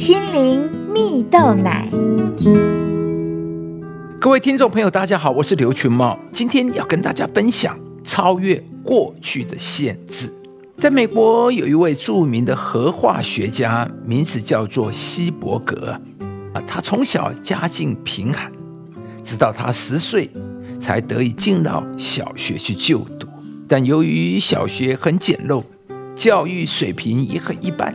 心灵蜜豆奶。各位听众朋友，大家好，我是刘群茂，今天要跟大家分享超越过去的限制。在美国，有一位著名的核化学家，名字叫做希伯格啊。他从小家境贫寒，直到他十岁才得以进到小学去就读。但由于小学很简陋，教育水平也很一般，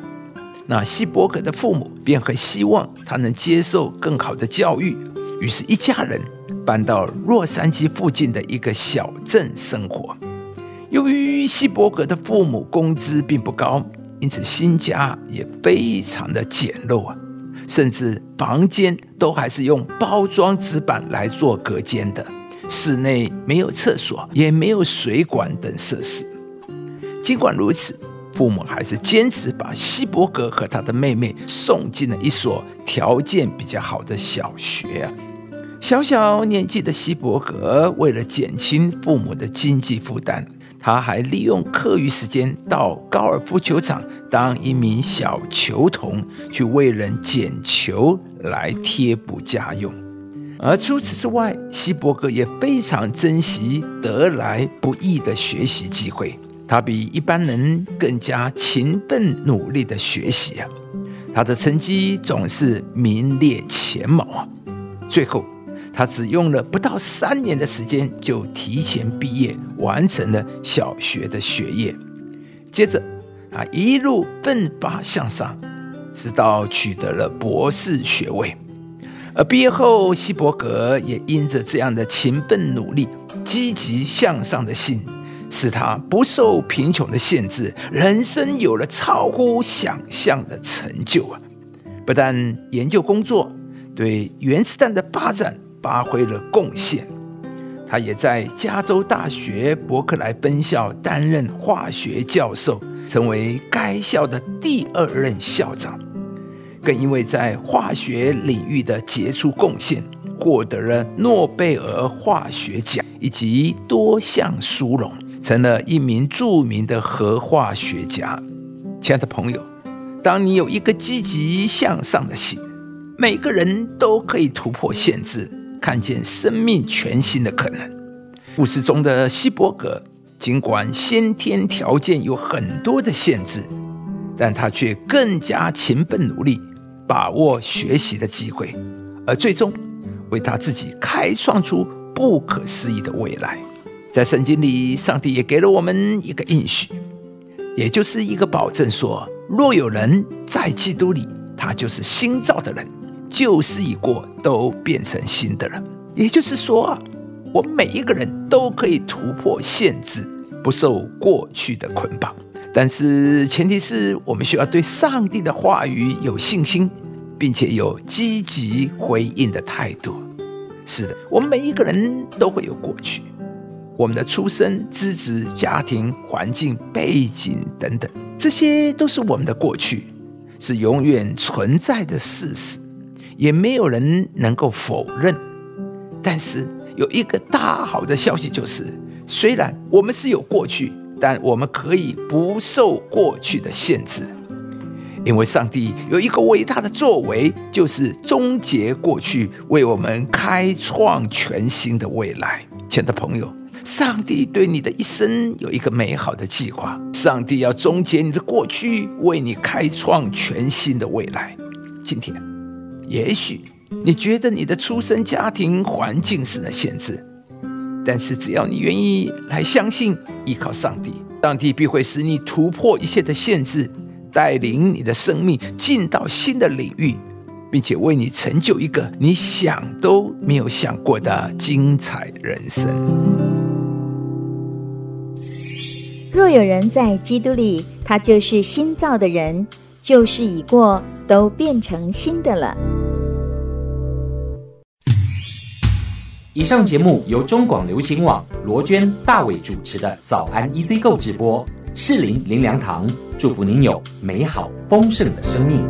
那希伯格的父母便很希望他能接受更好的教育。于是，一家人搬到洛杉矶附近的一个小镇生活。由于希伯格的父母工资并不高，因此新家也非常的简陋啊，甚至房间都还是用包装纸板来做隔间的。室内没有厕所，也没有水管等设施。尽管如此，父母还是坚持把希伯格和他的妹妹送进了一所条件比较好的小学。小小年纪的希伯格为了减轻父母的经济负担，他还利用课余时间到高尔夫球场当一名小球童，去为人捡球来贴补家用。而除此之外，希伯格也非常珍惜得来不易的学习机会。他比一般人更加勤奋努力的学习啊，他的成绩总是名列前茅啊，最后。他只用了不到三年的时间，就提前毕业，完成了小学的学业。接着，他一路奋发向上，直到取得了博士学位。而毕业后，希伯格也因着这样的勤奋努力、积极向上的心，使他不受贫穷的限制，人生有了超乎想象的成就啊！不但研究工作对原子弹的发展。发挥了贡献，他也在加州大学伯克莱分校担任化学教授，成为该校的第二任校长。更因为在化学领域的杰出贡献，获得了诺贝尔化学奖以及多项殊荣，成了一名著名的核化学家。亲爱的朋友，当你有一个积极向上的心，每个人都可以突破限制。看见生命全新的可能。故事中的希伯格，尽管先天条件有很多的限制，但他却更加勤奋努力，把握学习的机会，而最终为他自己开创出不可思议的未来。在圣经里，上帝也给了我们一个应许，也就是一个保证：说，若有人在基督里，他就是新造的人。旧事已过，都变成新的人。也就是说啊，我们每一个人都可以突破限制，不受过去的捆绑。但是前提是我们需要对上帝的话语有信心，并且有积极回应的态度。是的，我们每一个人都会有过去，我们的出生、资质、家庭环境、背景等等，这些都是我们的过去，是永远存在的事实。也没有人能够否认，但是有一个大好的消息，就是虽然我们是有过去，但我们可以不受过去的限制，因为上帝有一个伟大的作为，就是终结过去，为我们开创全新的未来。亲爱的朋友，上帝对你的一生有一个美好的计划，上帝要终结你的过去，为你开创全新的未来。今天。也许你觉得你的出生家庭环境是那限制，但是只要你愿意来相信、依靠上帝，上帝必会使你突破一切的限制，带领你的生命进到新的领域，并且为你成就一个你想都没有想过的精彩人生。若有人在基督里，他就是新造的人，旧事已过，都变成新的了。以上节目由中广流行网罗娟、大伟主持的《早安 EZ 购》直播，适林林良堂祝福您有美好丰盛的生命。